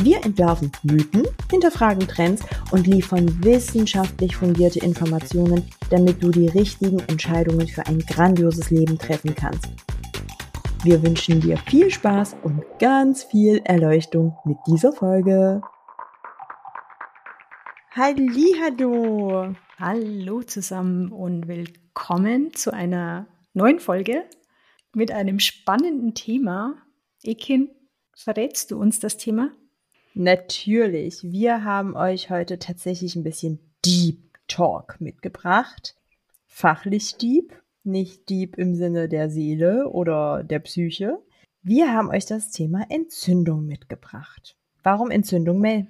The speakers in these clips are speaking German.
Wir entwerfen Mythen, hinterfragen Trends und liefern wissenschaftlich fundierte Informationen, damit du die richtigen Entscheidungen für ein grandioses Leben treffen kannst. Wir wünschen dir viel Spaß und ganz viel Erleuchtung mit dieser Folge. Hallo. Hallo zusammen und willkommen zu einer neuen Folge mit einem spannenden Thema. Ekin, verrätst du uns das Thema? Natürlich. Wir haben euch heute tatsächlich ein bisschen Deep Talk mitgebracht. Fachlich Deep, nicht Deep im Sinne der Seele oder der Psyche. Wir haben euch das Thema Entzündung mitgebracht. Warum Entzündung, Mel?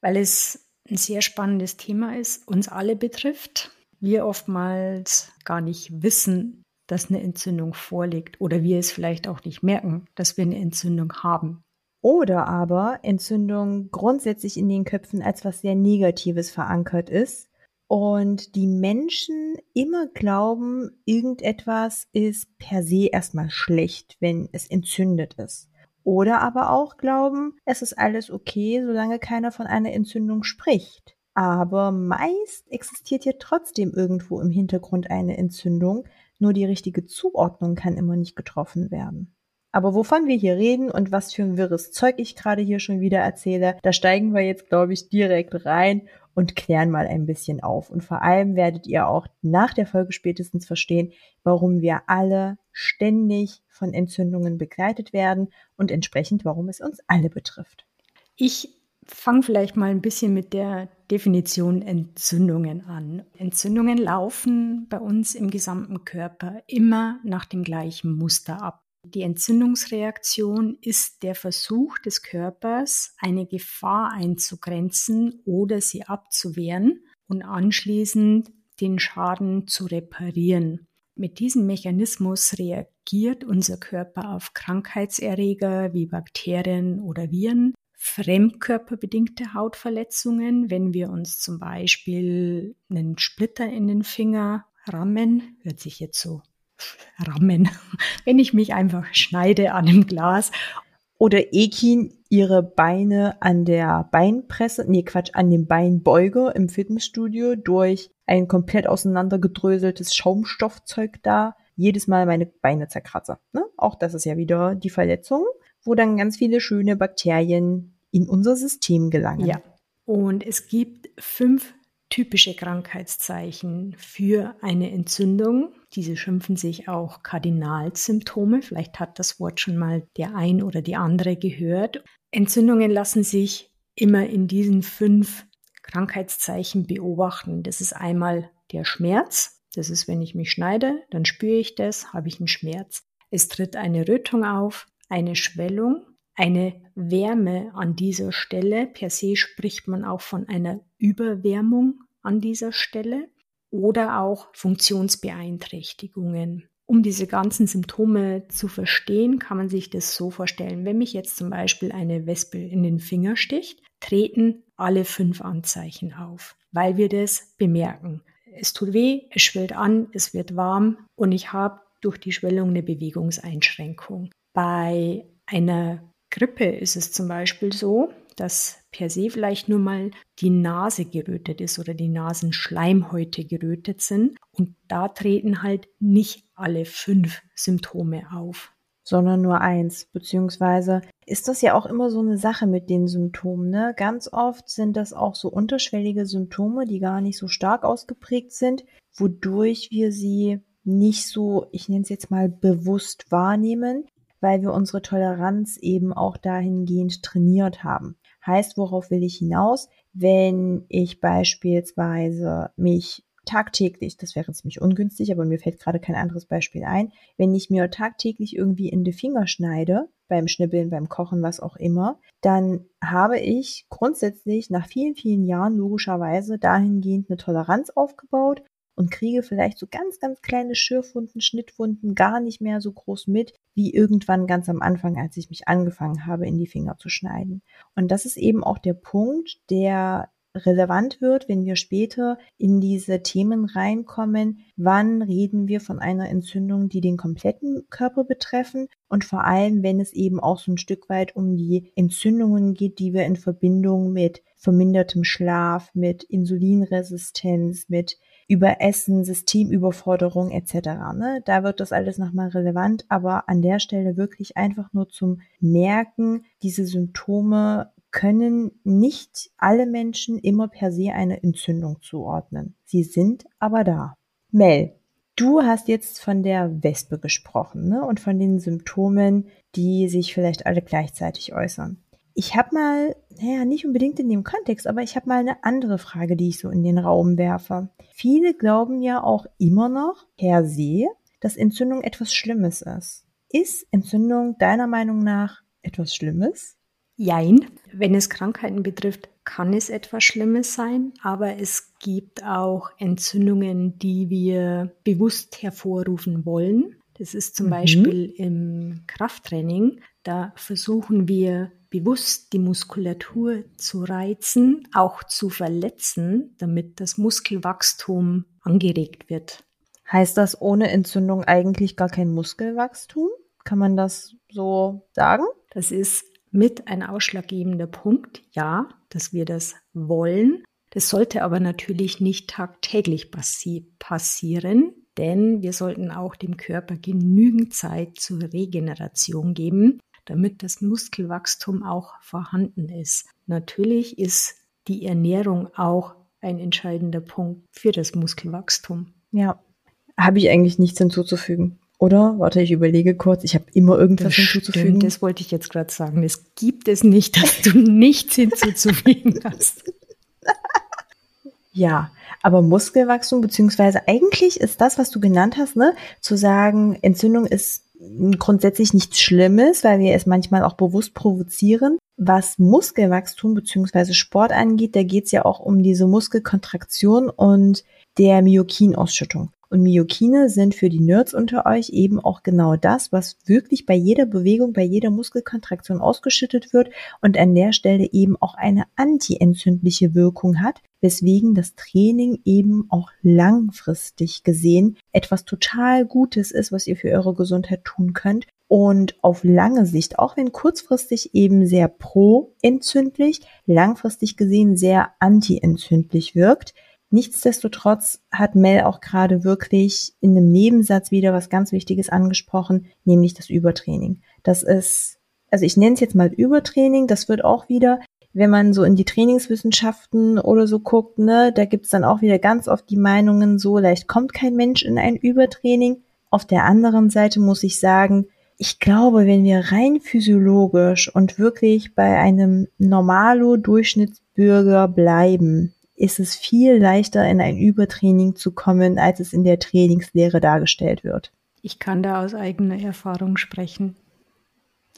Weil es ein sehr spannendes Thema ist, uns alle betrifft. Wir oftmals gar nicht wissen, dass eine Entzündung vorliegt oder wir es vielleicht auch nicht merken, dass wir eine Entzündung haben. Oder aber Entzündung grundsätzlich in den Köpfen als was sehr Negatives verankert ist und die Menschen immer glauben, irgendetwas ist per se erstmal schlecht, wenn es entzündet ist. Oder aber auch glauben, es ist alles okay, solange keiner von einer Entzündung spricht. Aber meist existiert ja trotzdem irgendwo im Hintergrund eine Entzündung, nur die richtige Zuordnung kann immer nicht getroffen werden. Aber wovon wir hier reden und was für ein wirres Zeug ich gerade hier schon wieder erzähle, da steigen wir jetzt, glaube ich, direkt rein und klären mal ein bisschen auf. Und vor allem werdet ihr auch nach der Folge spätestens verstehen, warum wir alle ständig von Entzündungen begleitet werden und entsprechend, warum es uns alle betrifft. Ich fange vielleicht mal ein bisschen mit der Definition Entzündungen an. Entzündungen laufen bei uns im gesamten Körper immer nach dem gleichen Muster ab. Die Entzündungsreaktion ist der Versuch des Körpers, eine Gefahr einzugrenzen oder sie abzuwehren und anschließend den Schaden zu reparieren. Mit diesem Mechanismus reagiert unser Körper auf Krankheitserreger wie Bakterien oder Viren, fremdkörperbedingte Hautverletzungen, wenn wir uns zum Beispiel einen Splitter in den Finger rammen, hört sich jetzt so rammen, wenn ich mich einfach schneide an dem Glas. Oder Ekin ihre Beine an der Beinpresse, nee Quatsch, an dem Beinbeuger im Fitnessstudio durch ein komplett auseinandergedröseltes Schaumstoffzeug da jedes Mal meine Beine zerkratze. Ne? Auch das ist ja wieder die Verletzung, wo dann ganz viele schöne Bakterien in unser System gelangen. Ja. Und es gibt fünf typische Krankheitszeichen für eine Entzündung. Diese schimpfen sich auch Kardinalsymptome. Vielleicht hat das Wort schon mal der ein oder die andere gehört. Entzündungen lassen sich immer in diesen fünf Krankheitszeichen beobachten. Das ist einmal der Schmerz. Das ist, wenn ich mich schneide, dann spüre ich das, habe ich einen Schmerz. Es tritt eine Rötung auf, eine Schwellung, eine Wärme an dieser Stelle. Per se spricht man auch von einer Überwärmung an dieser Stelle oder auch Funktionsbeeinträchtigungen. Um diese ganzen Symptome zu verstehen, kann man sich das so vorstellen. Wenn mich jetzt zum Beispiel eine Wespe in den Finger sticht, treten alle fünf Anzeichen auf, weil wir das bemerken. Es tut weh, es schwillt an, es wird warm und ich habe durch die Schwellung eine Bewegungseinschränkung. Bei einer Grippe ist es zum Beispiel so, dass per se vielleicht nur mal die Nase gerötet ist oder die Nasenschleimhäute gerötet sind. Und da treten halt nicht alle fünf Symptome auf. Sondern nur eins, beziehungsweise ist das ja auch immer so eine Sache mit den Symptomen. Ne? Ganz oft sind das auch so unterschwellige Symptome, die gar nicht so stark ausgeprägt sind, wodurch wir sie nicht so, ich nenne es jetzt mal bewusst wahrnehmen, weil wir unsere Toleranz eben auch dahingehend trainiert haben. Heißt, worauf will ich hinaus? Wenn ich beispielsweise mich tagtäglich, das wäre ziemlich ungünstig, aber mir fällt gerade kein anderes Beispiel ein, wenn ich mir tagtäglich irgendwie in die Finger schneide, beim Schnibbeln, beim Kochen, was auch immer, dann habe ich grundsätzlich nach vielen, vielen Jahren logischerweise dahingehend eine Toleranz aufgebaut und kriege vielleicht so ganz, ganz kleine Schürfwunden, Schnittwunden gar nicht mehr so groß mit, wie irgendwann ganz am Anfang, als ich mich angefangen habe, in die Finger zu schneiden. Und das ist eben auch der Punkt, der relevant wird, wenn wir später in diese Themen reinkommen. Wann reden wir von einer Entzündung, die den kompletten Körper betreffen? Und vor allem, wenn es eben auch so ein Stück weit um die Entzündungen geht, die wir in Verbindung mit vermindertem Schlaf, mit Insulinresistenz, mit Überessen, Systemüberforderung etc. Ne? Da wird das alles nochmal relevant, aber an der Stelle wirklich einfach nur zum Merken, diese Symptome können nicht alle Menschen immer per se eine Entzündung zuordnen. Sie sind aber da. Mel, du hast jetzt von der Wespe gesprochen ne? und von den Symptomen, die sich vielleicht alle gleichzeitig äußern. Ich habe mal, naja, nicht unbedingt in dem Kontext, aber ich habe mal eine andere Frage, die ich so in den Raum werfe. Viele glauben ja auch immer noch per se, dass Entzündung etwas Schlimmes ist. Ist Entzündung deiner Meinung nach etwas Schlimmes? Jein. Wenn es Krankheiten betrifft, kann es etwas Schlimmes sein, aber es gibt auch Entzündungen, die wir bewusst hervorrufen wollen. Das ist zum mhm. Beispiel im Krafttraining. Da versuchen wir bewusst die Muskulatur zu reizen, auch zu verletzen, damit das Muskelwachstum angeregt wird. Heißt das ohne Entzündung eigentlich gar kein Muskelwachstum? Kann man das so sagen? Das ist mit ein ausschlaggebender Punkt, ja, dass wir das wollen. Das sollte aber natürlich nicht tagtäglich passi passieren, denn wir sollten auch dem Körper genügend Zeit zur Regeneration geben, damit das Muskelwachstum auch vorhanden ist. Natürlich ist die Ernährung auch ein entscheidender Punkt für das Muskelwachstum. Ja, habe ich eigentlich nichts hinzuzufügen. Oder? Warte, ich überlege kurz. Ich habe immer irgendwas das hinzuzufügen. Stimmt, das wollte ich jetzt gerade sagen. Es gibt es nicht, dass du nichts hinzuzufügen hast. ja, aber Muskelwachstum, beziehungsweise eigentlich ist das, was du genannt hast, ne, zu sagen, Entzündung ist grundsätzlich nichts Schlimmes, weil wir es manchmal auch bewusst provozieren. Was Muskelwachstum beziehungsweise Sport angeht, da geht es ja auch um diese Muskelkontraktion und der Myokinausschüttung. Und Myokine sind für die Nerds unter euch eben auch genau das, was wirklich bei jeder Bewegung, bei jeder Muskelkontraktion ausgeschüttet wird und an der Stelle eben auch eine antientzündliche Wirkung hat, weswegen das Training eben auch langfristig gesehen etwas total Gutes ist, was ihr für eure Gesundheit tun könnt und auf lange Sicht, auch wenn kurzfristig eben sehr pro-entzündlich, langfristig gesehen sehr anti-entzündlich wirkt. Nichtsdestotrotz hat Mel auch gerade wirklich in einem Nebensatz wieder was ganz Wichtiges angesprochen, nämlich das Übertraining. Das ist, also ich nenne es jetzt mal Übertraining, das wird auch wieder, wenn man so in die Trainingswissenschaften oder so guckt, ne, da gibt's dann auch wieder ganz oft die Meinungen, so leicht kommt kein Mensch in ein Übertraining. Auf der anderen Seite muss ich sagen, ich glaube, wenn wir rein physiologisch und wirklich bei einem normalo Durchschnittsbürger bleiben, ist es viel leichter, in ein Übertraining zu kommen, als es in der Trainingslehre dargestellt wird. Ich kann da aus eigener Erfahrung sprechen.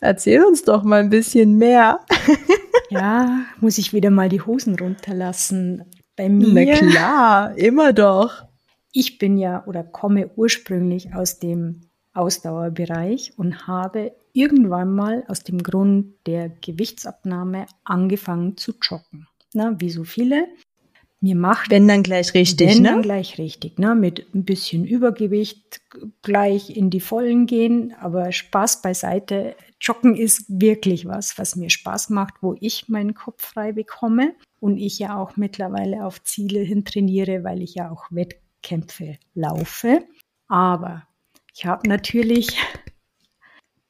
Erzähl uns doch mal ein bisschen mehr. ja, muss ich wieder mal die Hosen runterlassen. Bei mir. Na klar, immer doch. Ich bin ja oder komme ursprünglich aus dem Ausdauerbereich und habe irgendwann mal aus dem Grund der Gewichtsabnahme angefangen zu joggen. Na, wie so viele mir macht. Wenn dann gleich richtig, wenn ne? dann gleich richtig, ne? Mit ein bisschen Übergewicht gleich in die Vollen gehen, aber Spaß beiseite. Joggen ist wirklich was, was mir Spaß macht, wo ich meinen Kopf frei bekomme und ich ja auch mittlerweile auf Ziele hin trainiere, weil ich ja auch Wettkämpfe laufe. Aber ich habe natürlich.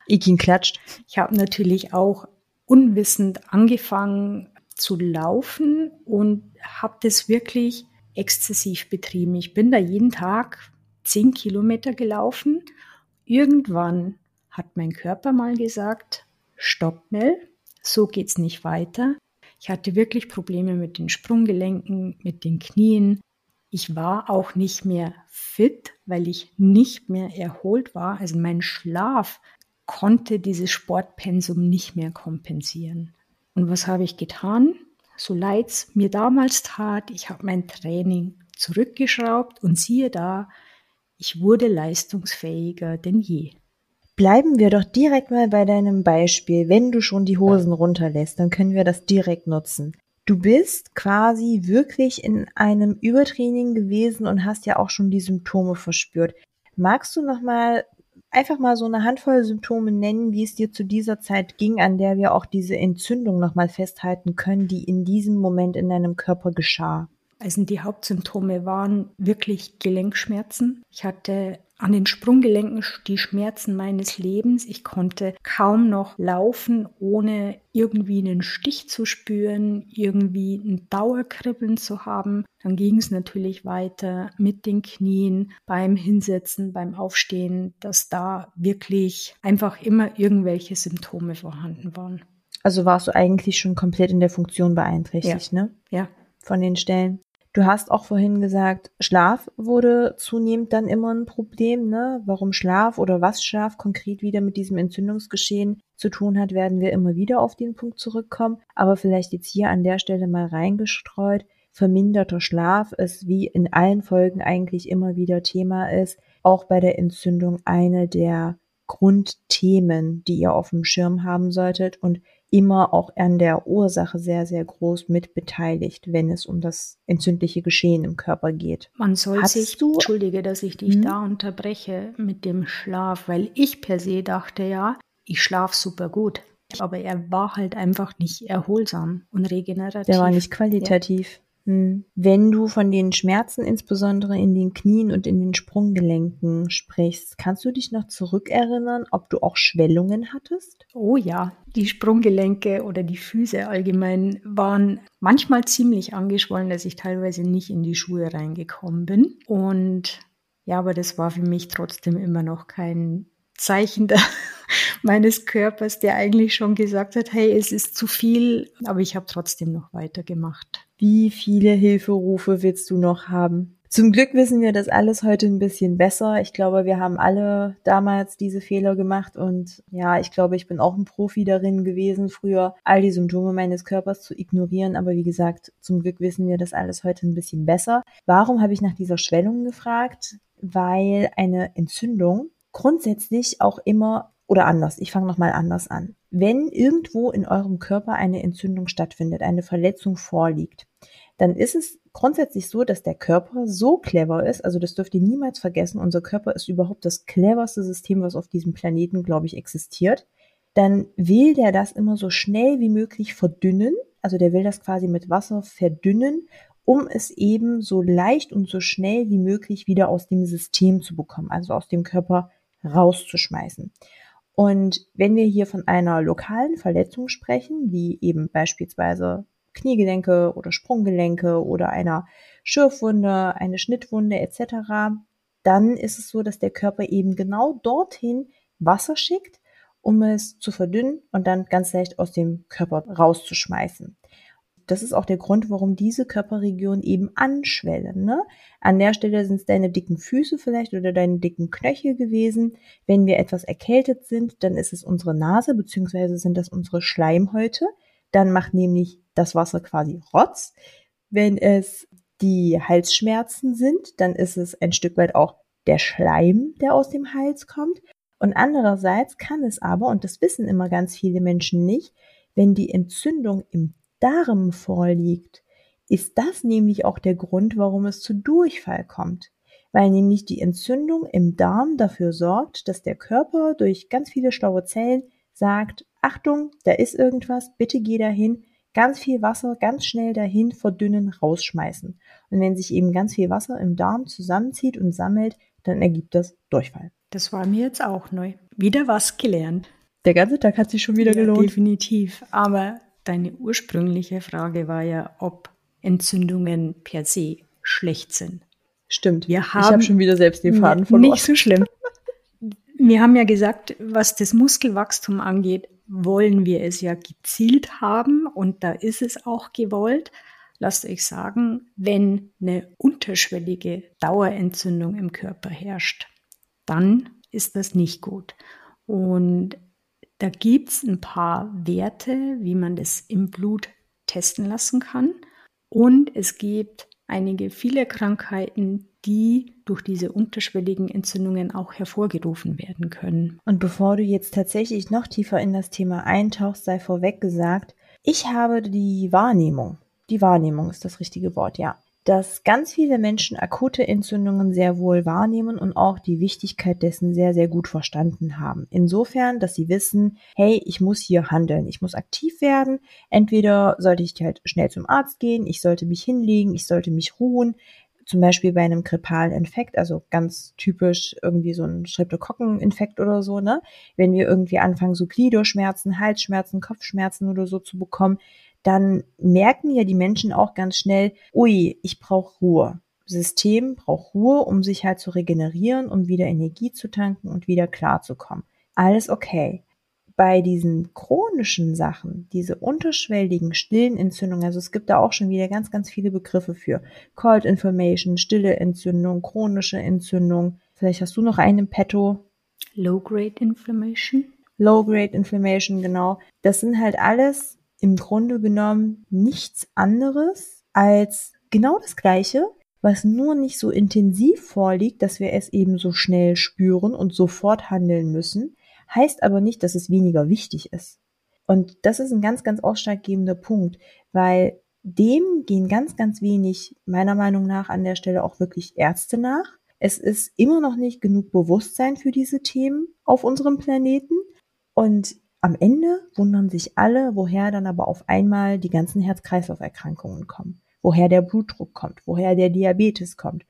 Ikin klatscht. Ich habe natürlich auch unwissend angefangen, zu laufen und habe das wirklich exzessiv betrieben. Ich bin da jeden Tag zehn Kilometer gelaufen. Irgendwann hat mein Körper mal gesagt, stopp Mel, so geht's nicht weiter. Ich hatte wirklich Probleme mit den Sprunggelenken, mit den Knien. Ich war auch nicht mehr fit, weil ich nicht mehr erholt war. Also mein Schlaf konnte dieses Sportpensum nicht mehr kompensieren. Und was habe ich getan? So leid es mir damals tat, ich habe mein Training zurückgeschraubt und siehe da, ich wurde leistungsfähiger denn je. Bleiben wir doch direkt mal bei deinem Beispiel. Wenn du schon die Hosen runterlässt, dann können wir das direkt nutzen. Du bist quasi wirklich in einem Übertraining gewesen und hast ja auch schon die Symptome verspürt. Magst du noch mal einfach mal so eine Handvoll Symptome nennen, wie es dir zu dieser Zeit ging, an der wir auch diese Entzündung noch mal festhalten können, die in diesem Moment in deinem Körper geschah? Also die Hauptsymptome waren wirklich Gelenkschmerzen. Ich hatte an den Sprunggelenken die Schmerzen meines Lebens. Ich konnte kaum noch laufen, ohne irgendwie einen Stich zu spüren, irgendwie ein Dauerkribbeln zu haben. Dann ging es natürlich weiter mit den Knien, beim Hinsetzen, beim Aufstehen, dass da wirklich einfach immer irgendwelche Symptome vorhanden waren. Also warst du eigentlich schon komplett in der Funktion beeinträchtigt, ja. ne? Ja. Von den Stellen. Du hast auch vorhin gesagt, Schlaf wurde zunehmend dann immer ein Problem, ne? Warum Schlaf oder was Schlaf konkret wieder mit diesem Entzündungsgeschehen zu tun hat, werden wir immer wieder auf den Punkt zurückkommen. Aber vielleicht jetzt hier an der Stelle mal reingestreut. Verminderter Schlaf ist, wie in allen Folgen eigentlich immer wieder Thema ist, auch bei der Entzündung eine der Grundthemen, die ihr auf dem Schirm haben solltet und immer auch an der Ursache sehr, sehr groß mit beteiligt, wenn es um das entzündliche Geschehen im Körper geht. Man soll Hast sich, du, entschuldige, dass ich dich hm? da unterbreche mit dem Schlaf, weil ich per se dachte ja, ich schlafe super gut. Aber er war halt einfach nicht erholsam und regenerativ. Der war nicht qualitativ. Ja. Wenn du von den Schmerzen insbesondere in den Knien und in den Sprunggelenken sprichst, kannst du dich noch zurückerinnern, ob du auch Schwellungen hattest? Oh ja, die Sprunggelenke oder die Füße allgemein waren manchmal ziemlich angeschwollen, dass ich teilweise nicht in die Schuhe reingekommen bin. Und ja, aber das war für mich trotzdem immer noch kein Zeichen meines Körpers, der eigentlich schon gesagt hat, hey, es ist zu viel, aber ich habe trotzdem noch weitergemacht. Wie viele Hilferufe willst du noch haben? Zum Glück wissen wir das alles heute ein bisschen besser. Ich glaube, wir haben alle damals diese Fehler gemacht und ja, ich glaube, ich bin auch ein Profi darin gewesen, früher all die Symptome meines Körpers zu ignorieren. Aber wie gesagt, zum Glück wissen wir das alles heute ein bisschen besser. Warum habe ich nach dieser Schwellung gefragt? Weil eine Entzündung grundsätzlich auch immer oder anders, ich fange nochmal anders an. Wenn irgendwo in eurem Körper eine Entzündung stattfindet, eine Verletzung vorliegt, dann ist es grundsätzlich so, dass der Körper so clever ist, also das dürft ihr niemals vergessen, unser Körper ist überhaupt das cleverste System, was auf diesem Planeten, glaube ich, existiert, dann will der das immer so schnell wie möglich verdünnen, also der will das quasi mit Wasser verdünnen, um es eben so leicht und so schnell wie möglich wieder aus dem System zu bekommen, also aus dem Körper rauszuschmeißen. Und wenn wir hier von einer lokalen Verletzung sprechen, wie eben beispielsweise Kniegelenke oder Sprunggelenke oder einer Schürfwunde, eine Schnittwunde etc., dann ist es so, dass der Körper eben genau dorthin Wasser schickt, um es zu verdünnen und dann ganz leicht aus dem Körper rauszuschmeißen das ist auch der Grund, warum diese Körperregionen eben anschwellen. Ne? An der Stelle sind es deine dicken Füße vielleicht oder deine dicken Knöchel gewesen. Wenn wir etwas erkältet sind, dann ist es unsere Nase beziehungsweise sind das unsere Schleimhäute. Dann macht nämlich das Wasser quasi Rotz. Wenn es die Halsschmerzen sind, dann ist es ein Stück weit auch der Schleim, der aus dem Hals kommt. Und andererseits kann es aber, und das wissen immer ganz viele Menschen nicht, wenn die Entzündung im Darm vorliegt, ist das nämlich auch der Grund, warum es zu Durchfall kommt, weil nämlich die Entzündung im Darm dafür sorgt, dass der Körper durch ganz viele schlaue Zellen sagt, Achtung, da ist irgendwas, bitte geh dahin, ganz viel Wasser ganz schnell dahin verdünnen, rausschmeißen. Und wenn sich eben ganz viel Wasser im Darm zusammenzieht und sammelt, dann ergibt das Durchfall. Das war mir jetzt auch neu. Wieder was gelernt. Der ganze Tag hat sich schon wieder ja, gelohnt. Definitiv. Aber deine ursprüngliche Frage war ja, ob Entzündungen per se schlecht sind. Stimmt. Wir haben ich habe schon wieder selbst den Faden verloren. Nicht so schlimm. Wir haben ja gesagt, was das Muskelwachstum angeht, wollen wir es ja gezielt haben und da ist es auch gewollt. Lasst euch sagen, wenn eine unterschwellige Dauerentzündung im Körper herrscht, dann ist das nicht gut. Und da gibt es ein paar Werte, wie man das im Blut testen lassen kann. Und es gibt einige viele Krankheiten, die durch diese unterschwelligen Entzündungen auch hervorgerufen werden können. Und bevor du jetzt tatsächlich noch tiefer in das Thema eintauchst, sei vorweg gesagt, ich habe die Wahrnehmung, die Wahrnehmung ist das richtige Wort, ja, dass ganz viele Menschen akute Entzündungen sehr wohl wahrnehmen und auch die Wichtigkeit dessen sehr, sehr gut verstanden haben. Insofern, dass sie wissen, hey, ich muss hier handeln, ich muss aktiv werden. Entweder sollte ich halt schnell zum Arzt gehen, ich sollte mich hinlegen, ich sollte mich ruhen. Zum Beispiel bei einem grippalen Infekt, also ganz typisch irgendwie so ein Streptokokkeninfekt oder so, ne? Wenn wir irgendwie anfangen, so Gliederschmerzen, Halsschmerzen, Kopfschmerzen oder so zu bekommen, dann merken ja die Menschen auch ganz schnell, ui, ich brauche Ruhe. System braucht Ruhe, um sich halt zu regenerieren, um wieder Energie zu tanken und wieder klarzukommen. Alles okay. Bei diesen chronischen Sachen, diese unterschwelligen, stillen Entzündungen, also es gibt da auch schon wieder ganz, ganz viele Begriffe für. Cold Inflammation, stille Entzündung, chronische Entzündung. Vielleicht hast du noch einen im Petto. Low-Grade Inflammation. Low-Grade Inflammation, genau. Das sind halt alles im Grunde genommen nichts anderes als genau das Gleiche, was nur nicht so intensiv vorliegt, dass wir es eben so schnell spüren und sofort handeln müssen, heißt aber nicht, dass es weniger wichtig ist. Und das ist ein ganz, ganz ausschlaggebender Punkt, weil dem gehen ganz, ganz wenig, meiner Meinung nach, an der Stelle auch wirklich Ärzte nach. Es ist immer noch nicht genug Bewusstsein für diese Themen auf unserem Planeten. Und am Ende wundern sich alle, woher dann aber auf einmal die ganzen Herz-Kreislauf-Erkrankungen kommen, woher der Blutdruck kommt, woher der Diabetes kommt.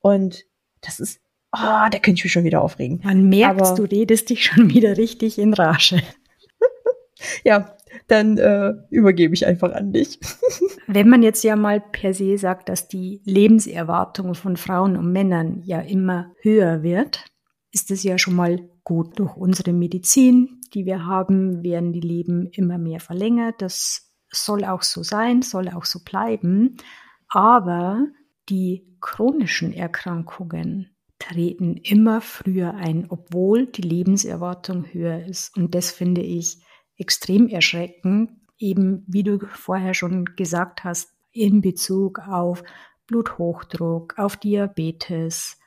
Und das ist, oh, da könnte ich mich schon wieder aufregen. Man merkt, aber, du redest dich schon wieder richtig in Rage. ja, dann äh, übergebe ich einfach an dich. Wenn man jetzt ja mal per se sagt, dass die Lebenserwartung von Frauen und Männern ja immer höher wird, ist es ja schon mal gut. Durch unsere Medizin, die wir haben, werden die Leben immer mehr verlängert. Das soll auch so sein, soll auch so bleiben. Aber die chronischen Erkrankungen treten immer früher ein, obwohl die Lebenserwartung höher ist. Und das finde ich extrem erschreckend, eben wie du vorher schon gesagt hast, in Bezug auf Bluthochdruck, auf Diabetes,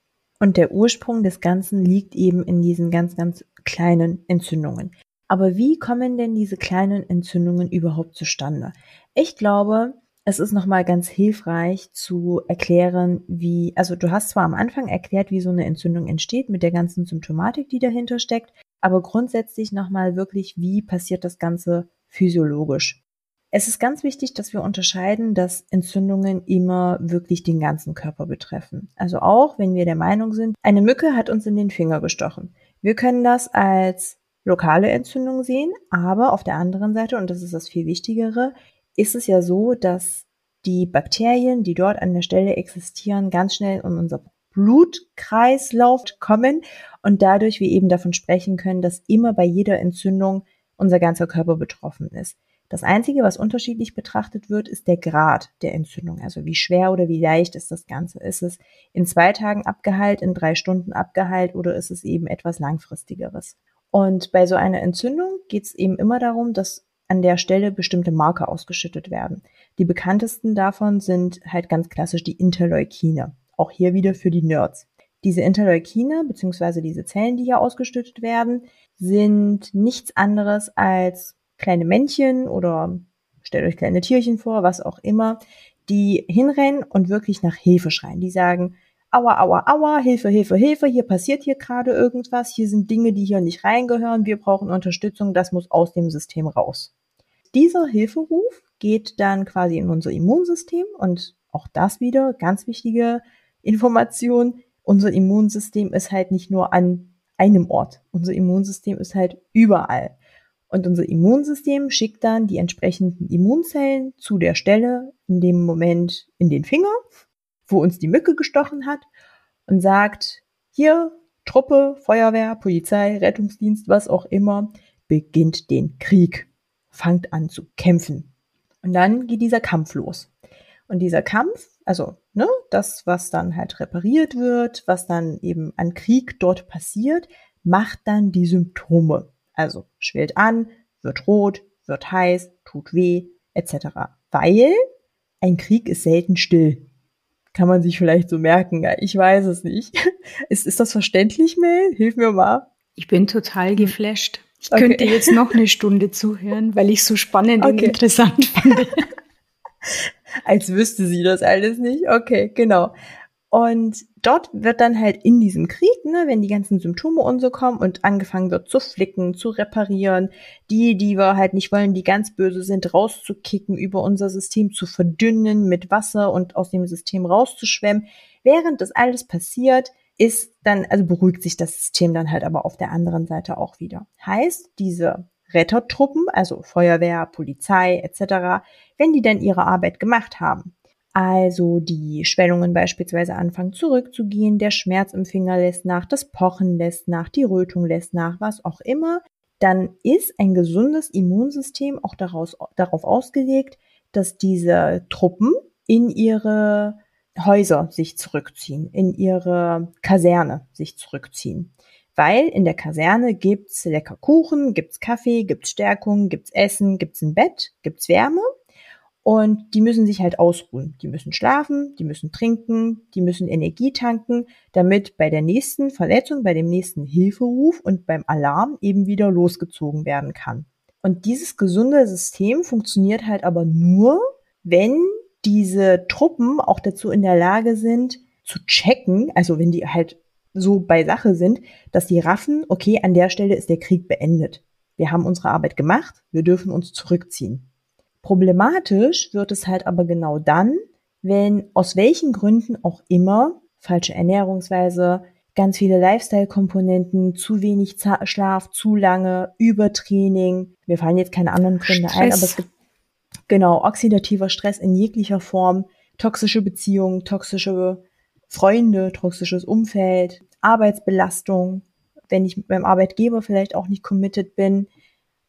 und der Ursprung des Ganzen liegt eben in diesen ganz, ganz kleinen Entzündungen. Aber wie kommen denn diese kleinen Entzündungen überhaupt zustande? Ich glaube, es ist nochmal ganz hilfreich zu erklären, wie, also du hast zwar am Anfang erklärt, wie so eine Entzündung entsteht mit der ganzen Symptomatik, die dahinter steckt, aber grundsätzlich nochmal wirklich, wie passiert das Ganze physiologisch. Es ist ganz wichtig, dass wir unterscheiden, dass Entzündungen immer wirklich den ganzen Körper betreffen. Also auch, wenn wir der Meinung sind, eine Mücke hat uns in den Finger gestochen. Wir können das als lokale Entzündung sehen, aber auf der anderen Seite, und das ist das viel Wichtigere, ist es ja so, dass die Bakterien, die dort an der Stelle existieren, ganz schnell in unser Blutkreislauf kommen und dadurch wir eben davon sprechen können, dass immer bei jeder Entzündung unser ganzer Körper betroffen ist. Das Einzige, was unterschiedlich betrachtet wird, ist der Grad der Entzündung. Also wie schwer oder wie leicht ist das Ganze? Ist es in zwei Tagen abgeheilt, in drei Stunden abgeheilt oder ist es eben etwas langfristigeres? Und bei so einer Entzündung geht es eben immer darum, dass an der Stelle bestimmte Marker ausgeschüttet werden. Die bekanntesten davon sind halt ganz klassisch die Interleukine. Auch hier wieder für die Nerds. Diese Interleukine bzw. diese Zellen, die hier ausgeschüttet werden, sind nichts anderes als kleine Männchen oder stellt euch kleine Tierchen vor, was auch immer, die hinrennen und wirklich nach Hilfe schreien. Die sagen, aua, aua, aua, Hilfe, Hilfe, Hilfe, hier passiert hier gerade irgendwas, hier sind Dinge, die hier nicht reingehören, wir brauchen Unterstützung, das muss aus dem System raus. Dieser Hilferuf geht dann quasi in unser Immunsystem und auch das wieder ganz wichtige Information. Unser Immunsystem ist halt nicht nur an einem Ort. Unser Immunsystem ist halt überall. Und unser Immunsystem schickt dann die entsprechenden Immunzellen zu der Stelle, in dem Moment in den Finger, wo uns die Mücke gestochen hat und sagt, hier, Truppe, Feuerwehr, Polizei, Rettungsdienst, was auch immer, beginnt den Krieg, fangt an zu kämpfen. Und dann geht dieser Kampf los. Und dieser Kampf, also ne, das, was dann halt repariert wird, was dann eben an Krieg dort passiert, macht dann die Symptome. Also schwillt an, wird rot, wird heiß, tut weh, etc. Weil ein Krieg ist selten still. Kann man sich vielleicht so merken. Ich weiß es nicht. Ist, ist das verständlich, Mel? Hilf mir mal. Ich bin total geflasht. Ich okay. könnte jetzt noch eine Stunde zuhören, weil ich so spannend okay. und interessant finde. Als wüsste sie das alles nicht. Okay, genau. Und dort wird dann halt in diesem Krieg, ne, wenn die ganzen Symptome und so kommen und angefangen wird zu flicken, zu reparieren, die, die wir halt nicht wollen, die ganz böse sind, rauszukicken, über unser System zu verdünnen mit Wasser und aus dem System rauszuschwemmen. Während das alles passiert, ist dann, also beruhigt sich das System dann halt aber auf der anderen Seite auch wieder. Heißt, diese Rettertruppen, also Feuerwehr, Polizei etc., wenn die dann ihre Arbeit gemacht haben, also die Schwellungen beispielsweise anfangen zurückzugehen, der Schmerz im Finger lässt nach, das Pochen lässt nach, die Rötung lässt nach, was auch immer, dann ist ein gesundes Immunsystem auch daraus, darauf ausgelegt, dass diese Truppen in ihre Häuser sich zurückziehen, in ihre Kaserne sich zurückziehen. Weil in der Kaserne gibt's lecker Kuchen, gibt's Kaffee, gibt's Stärkung, gibt's Essen, gibt's ein Bett, gibt's Wärme. Und die müssen sich halt ausruhen. Die müssen schlafen, die müssen trinken, die müssen Energie tanken, damit bei der nächsten Verletzung, bei dem nächsten Hilferuf und beim Alarm eben wieder losgezogen werden kann. Und dieses gesunde System funktioniert halt aber nur, wenn diese Truppen auch dazu in der Lage sind, zu checken, also wenn die halt so bei Sache sind, dass die raffen, okay, an der Stelle ist der Krieg beendet. Wir haben unsere Arbeit gemacht, wir dürfen uns zurückziehen. Problematisch wird es halt aber genau dann, wenn aus welchen Gründen auch immer falsche Ernährungsweise, ganz viele Lifestyle-Komponenten, zu wenig Schlaf, zu lange, Übertraining. Mir fallen jetzt keine anderen Gründe Stress. ein, aber es gibt Genau, oxidativer Stress in jeglicher Form, toxische Beziehungen, toxische Freunde, toxisches Umfeld, Arbeitsbelastung, wenn ich meinem Arbeitgeber vielleicht auch nicht committed bin.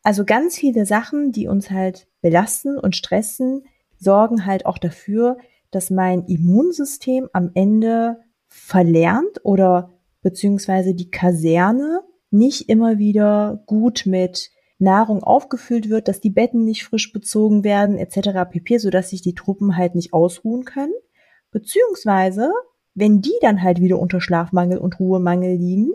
Also ganz viele Sachen, die uns halt belasten und stressen, sorgen halt auch dafür, dass mein Immunsystem am Ende verlernt oder beziehungsweise die Kaserne nicht immer wieder gut mit Nahrung aufgefüllt wird, dass die Betten nicht frisch bezogen werden, etc. pp, sodass sich die Truppen halt nicht ausruhen können. Beziehungsweise, wenn die dann halt wieder unter Schlafmangel und Ruhemangel liegen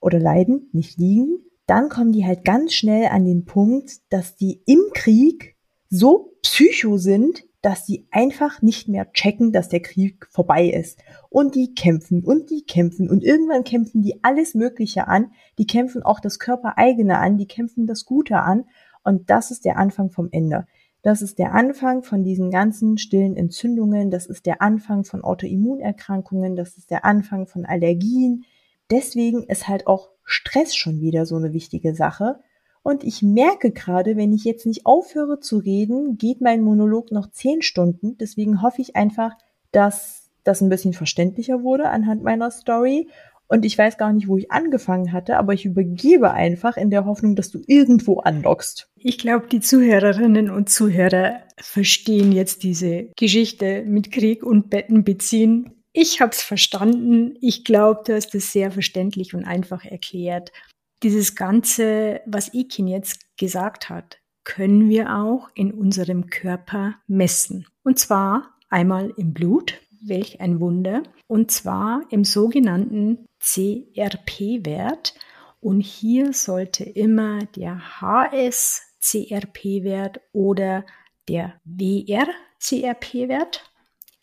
oder leiden, nicht liegen, dann kommen die halt ganz schnell an den Punkt, dass die im Krieg so psycho sind, dass die einfach nicht mehr checken, dass der Krieg vorbei ist. Und die kämpfen und die kämpfen und irgendwann kämpfen die alles Mögliche an. Die kämpfen auch das Körpereigene an, die kämpfen das Gute an. Und das ist der Anfang vom Ende. Das ist der Anfang von diesen ganzen stillen Entzündungen. Das ist der Anfang von Autoimmunerkrankungen. Das ist der Anfang von Allergien. Deswegen ist halt auch Stress schon wieder so eine wichtige Sache. Und ich merke gerade, wenn ich jetzt nicht aufhöre zu reden, geht mein Monolog noch zehn Stunden. Deswegen hoffe ich einfach, dass das ein bisschen verständlicher wurde anhand meiner Story. Und ich weiß gar nicht, wo ich angefangen hatte, aber ich übergebe einfach in der Hoffnung, dass du irgendwo anlockst. Ich glaube, die Zuhörerinnen und Zuhörer verstehen jetzt diese Geschichte mit Krieg und Betten beziehen. Ich habe es verstanden. Ich glaube, du hast es sehr verständlich und einfach erklärt dieses Ganze, was Ekin jetzt gesagt hat, können wir auch in unserem Körper messen. Und zwar einmal im Blut, welch ein Wunder, und zwar im sogenannten CRP-Wert. Und hier sollte immer der HS-CRP-Wert oder der WR-CRP-Wert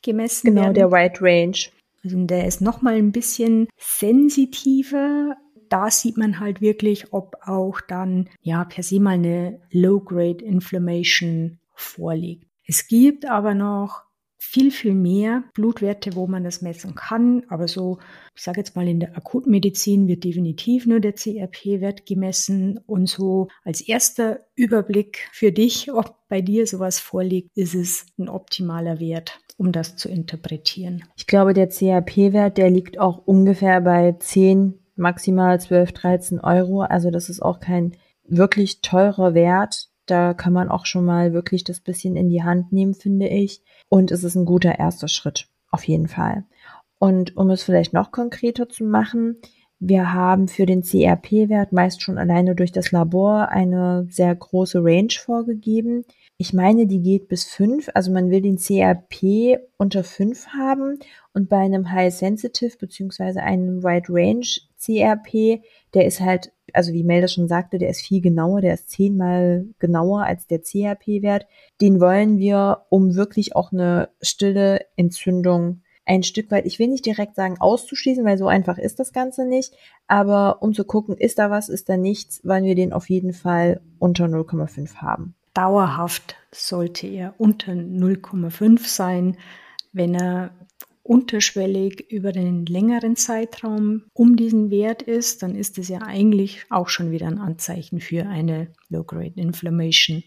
gemessen genau, werden. Genau, der White Range. Also der ist nochmal ein bisschen sensitiver da sieht man halt wirklich, ob auch dann ja per se mal eine Low-Grade Inflammation vorliegt. Es gibt aber noch viel, viel mehr Blutwerte, wo man das messen kann. Aber so, ich sage jetzt mal, in der Akutmedizin wird definitiv nur der CRP-Wert gemessen. Und so als erster Überblick für dich, ob bei dir sowas vorliegt, ist es ein optimaler Wert um das zu interpretieren. Ich glaube, der CRP-Wert, der liegt auch ungefähr bei 10 maximal 12, 13 Euro. Also das ist auch kein wirklich teurer Wert. Da kann man auch schon mal wirklich das bisschen in die Hand nehmen, finde ich. Und es ist ein guter erster Schritt, auf jeden Fall. Und um es vielleicht noch konkreter zu machen, wir haben für den CRP-Wert meist schon alleine durch das Labor eine sehr große Range vorgegeben. Ich meine, die geht bis fünf. Also man will den CRP unter fünf haben und bei einem High Sensitive beziehungsweise einem Wide Range CRP, der ist halt, also wie Melda schon sagte, der ist viel genauer, der ist zehnmal genauer als der CRP-Wert. Den wollen wir, um wirklich auch eine stille Entzündung ein Stück weit, ich will nicht direkt sagen auszuschließen, weil so einfach ist das Ganze nicht, aber um zu gucken, ist da was, ist da nichts, wollen wir den auf jeden Fall unter 0,5 haben. Dauerhaft sollte er unter 0,5 sein, wenn er unterschwellig über den längeren Zeitraum um diesen Wert ist, dann ist es ja eigentlich auch schon wieder ein Anzeichen für eine Low-Grade Inflammation.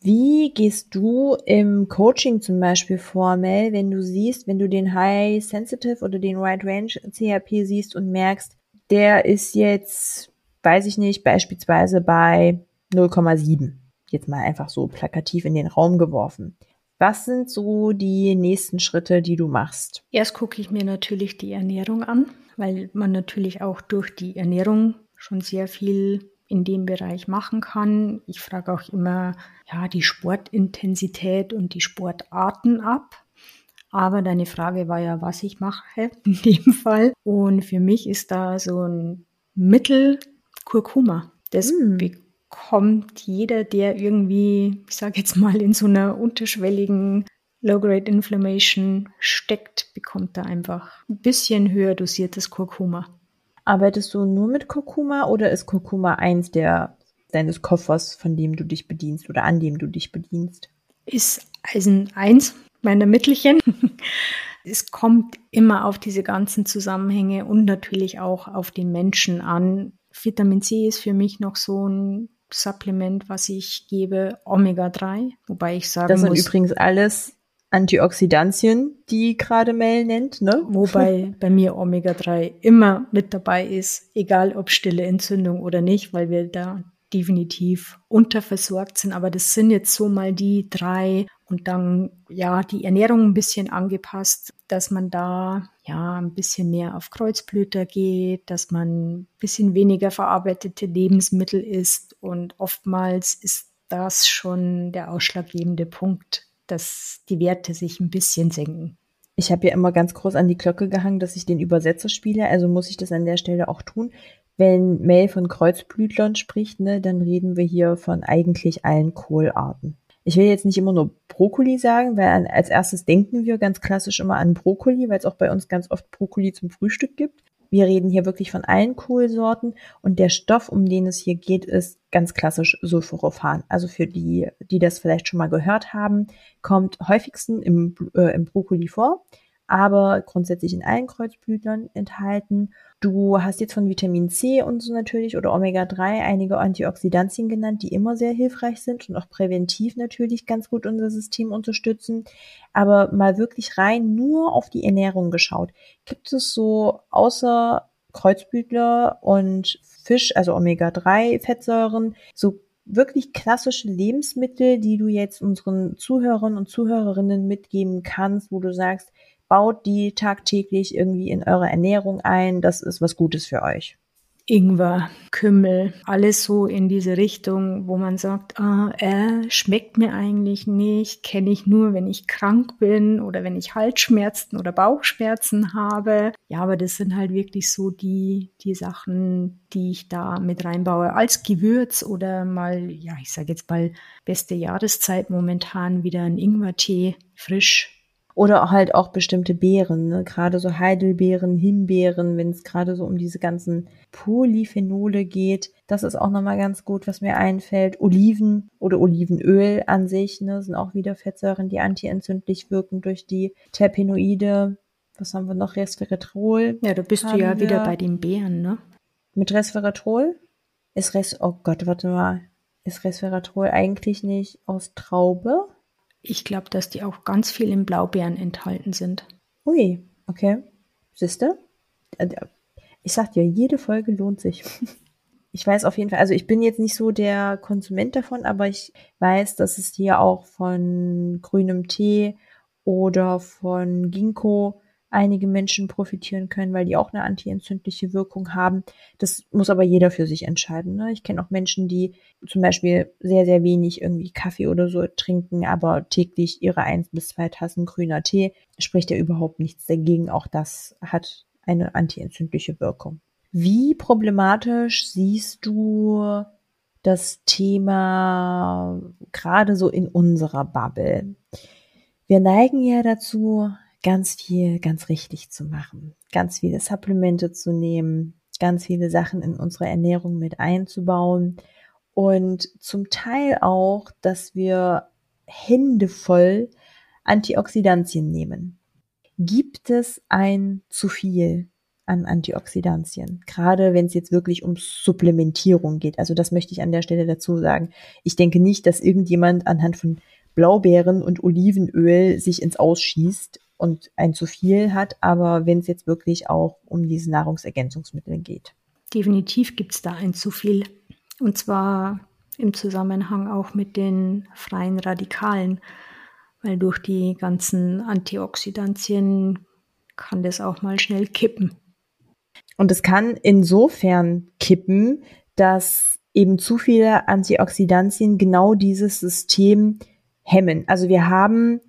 Wie gehst du im Coaching zum Beispiel vor, Mel, wenn du siehst, wenn du den High Sensitive oder den Wide Range CRP siehst und merkst, der ist jetzt, weiß ich nicht, beispielsweise bei 0,7. Jetzt mal einfach so plakativ in den Raum geworfen. Was sind so die nächsten Schritte, die du machst? Erst gucke ich mir natürlich die Ernährung an, weil man natürlich auch durch die Ernährung schon sehr viel in dem Bereich machen kann. Ich frage auch immer ja die Sportintensität und die Sportarten ab. Aber deine Frage war ja, was ich mache in dem Fall. Und für mich ist da so ein Mittel Kurkuma. Das mm. Bekommt jeder, der irgendwie, ich sage jetzt mal, in so einer unterschwelligen Low-Grade Inflammation steckt, bekommt da einfach ein bisschen höher dosiertes Kurkuma. Arbeitest du nur mit Kurkuma oder ist Kurkuma eins der deines Koffers, von dem du dich bedienst oder an dem du dich bedienst? Ist Eisen eins meiner Mittelchen. es kommt immer auf diese ganzen Zusammenhänge und natürlich auch auf den Menschen an. Vitamin C ist für mich noch so ein Supplement, was ich gebe, Omega 3, wobei ich sagen Das sind muss, übrigens alles Antioxidantien, die gerade Mel nennt, ne? Wobei bei mir Omega-3 immer mit dabei ist, egal ob stille Entzündung oder nicht, weil wir da definitiv unterversorgt sind. Aber das sind jetzt so mal die drei und dann ja die Ernährung ein bisschen angepasst, dass man da ja ein bisschen mehr auf Kreuzblüter geht, dass man ein bisschen weniger verarbeitete Lebensmittel isst und oftmals ist das schon der ausschlaggebende Punkt, dass die Werte sich ein bisschen senken. Ich habe ja immer ganz groß an die Glocke gehangen, dass ich den Übersetzer spiele, also muss ich das an der Stelle auch tun. Wenn Mel von Kreuzblütlern spricht, ne, dann reden wir hier von eigentlich allen Kohlarten. Ich will jetzt nicht immer nur Brokkoli sagen, weil als erstes denken wir ganz klassisch immer an Brokkoli, weil es auch bei uns ganz oft Brokkoli zum Frühstück gibt. Wir reden hier wirklich von allen Kohlsorten und der Stoff, um den es hier geht, ist ganz klassisch Sulforophan. Also für die, die das vielleicht schon mal gehört haben, kommt häufigsten im, äh, im Brokkoli vor, aber grundsätzlich in allen Kreuzblütlern enthalten Du hast jetzt von Vitamin C und so natürlich oder Omega-3 einige Antioxidantien genannt, die immer sehr hilfreich sind und auch präventiv natürlich ganz gut unser System unterstützen. Aber mal wirklich rein nur auf die Ernährung geschaut. Gibt es so außer Kreuzblütler und Fisch, also Omega-3 Fettsäuren, so wirklich klassische Lebensmittel, die du jetzt unseren Zuhörern und Zuhörerinnen mitgeben kannst, wo du sagst, baut die tagtäglich irgendwie in eure Ernährung ein. Das ist was Gutes für euch. Ingwer, Kümmel, alles so in diese Richtung, wo man sagt, ah, äh, schmeckt mir eigentlich nicht, kenne ich nur, wenn ich krank bin oder wenn ich Halsschmerzen oder Bauchschmerzen habe. Ja, aber das sind halt wirklich so die, die Sachen, die ich da mit reinbaue als Gewürz oder mal, ja, ich sage jetzt mal, beste Jahreszeit momentan wieder ein Ingwertee, frisch oder halt auch bestimmte Beeren, ne? gerade so Heidelbeeren, Himbeeren, wenn es gerade so um diese ganzen Polyphenole geht. Das ist auch nochmal ganz gut, was mir einfällt. Oliven oder Olivenöl an sich ne, sind auch wieder Fettsäuren, die antientzündlich wirken durch die Terpenoide. Was haben wir noch? Resveratrol. Ja, da bist du ja wieder bei den Beeren, ne? Mit Resveratrol? Ist Res, oh Gott, warte mal. Ist Resveratrol eigentlich nicht aus Traube? Ich glaube, dass die auch ganz viel in Blaubeeren enthalten sind. Ui, okay. Siehste? Äh, ich sag dir, jede Folge lohnt sich. Ich weiß auf jeden Fall, also ich bin jetzt nicht so der Konsument davon, aber ich weiß, dass es hier auch von grünem Tee oder von Ginkgo einige Menschen profitieren können, weil die auch eine antientzündliche Wirkung haben. Das muss aber jeder für sich entscheiden. Ne? Ich kenne auch Menschen, die zum Beispiel sehr, sehr wenig irgendwie Kaffee oder so trinken, aber täglich ihre eins bis zwei Tassen grüner Tee. Spricht ja überhaupt nichts dagegen. Auch das hat eine antientzündliche Wirkung. Wie problematisch siehst du das Thema gerade so in unserer Bubble? Wir neigen ja dazu, ganz viel ganz richtig zu machen, ganz viele Supplemente zu nehmen, ganz viele Sachen in unsere Ernährung mit einzubauen und zum Teil auch, dass wir Hände voll Antioxidantien nehmen. Gibt es ein zu viel an Antioxidantien, gerade wenn es jetzt wirklich um Supplementierung geht. Also das möchte ich an der Stelle dazu sagen. Ich denke nicht, dass irgendjemand anhand von Blaubeeren und Olivenöl sich ins Ausschießt und ein zu viel hat, aber wenn es jetzt wirklich auch um diese Nahrungsergänzungsmittel geht. Definitiv gibt es da ein zu viel. Und zwar im Zusammenhang auch mit den freien Radikalen, weil durch die ganzen Antioxidantien kann das auch mal schnell kippen. Und es kann insofern kippen, dass eben zu viele Antioxidantien genau dieses System hemmen. Also wir haben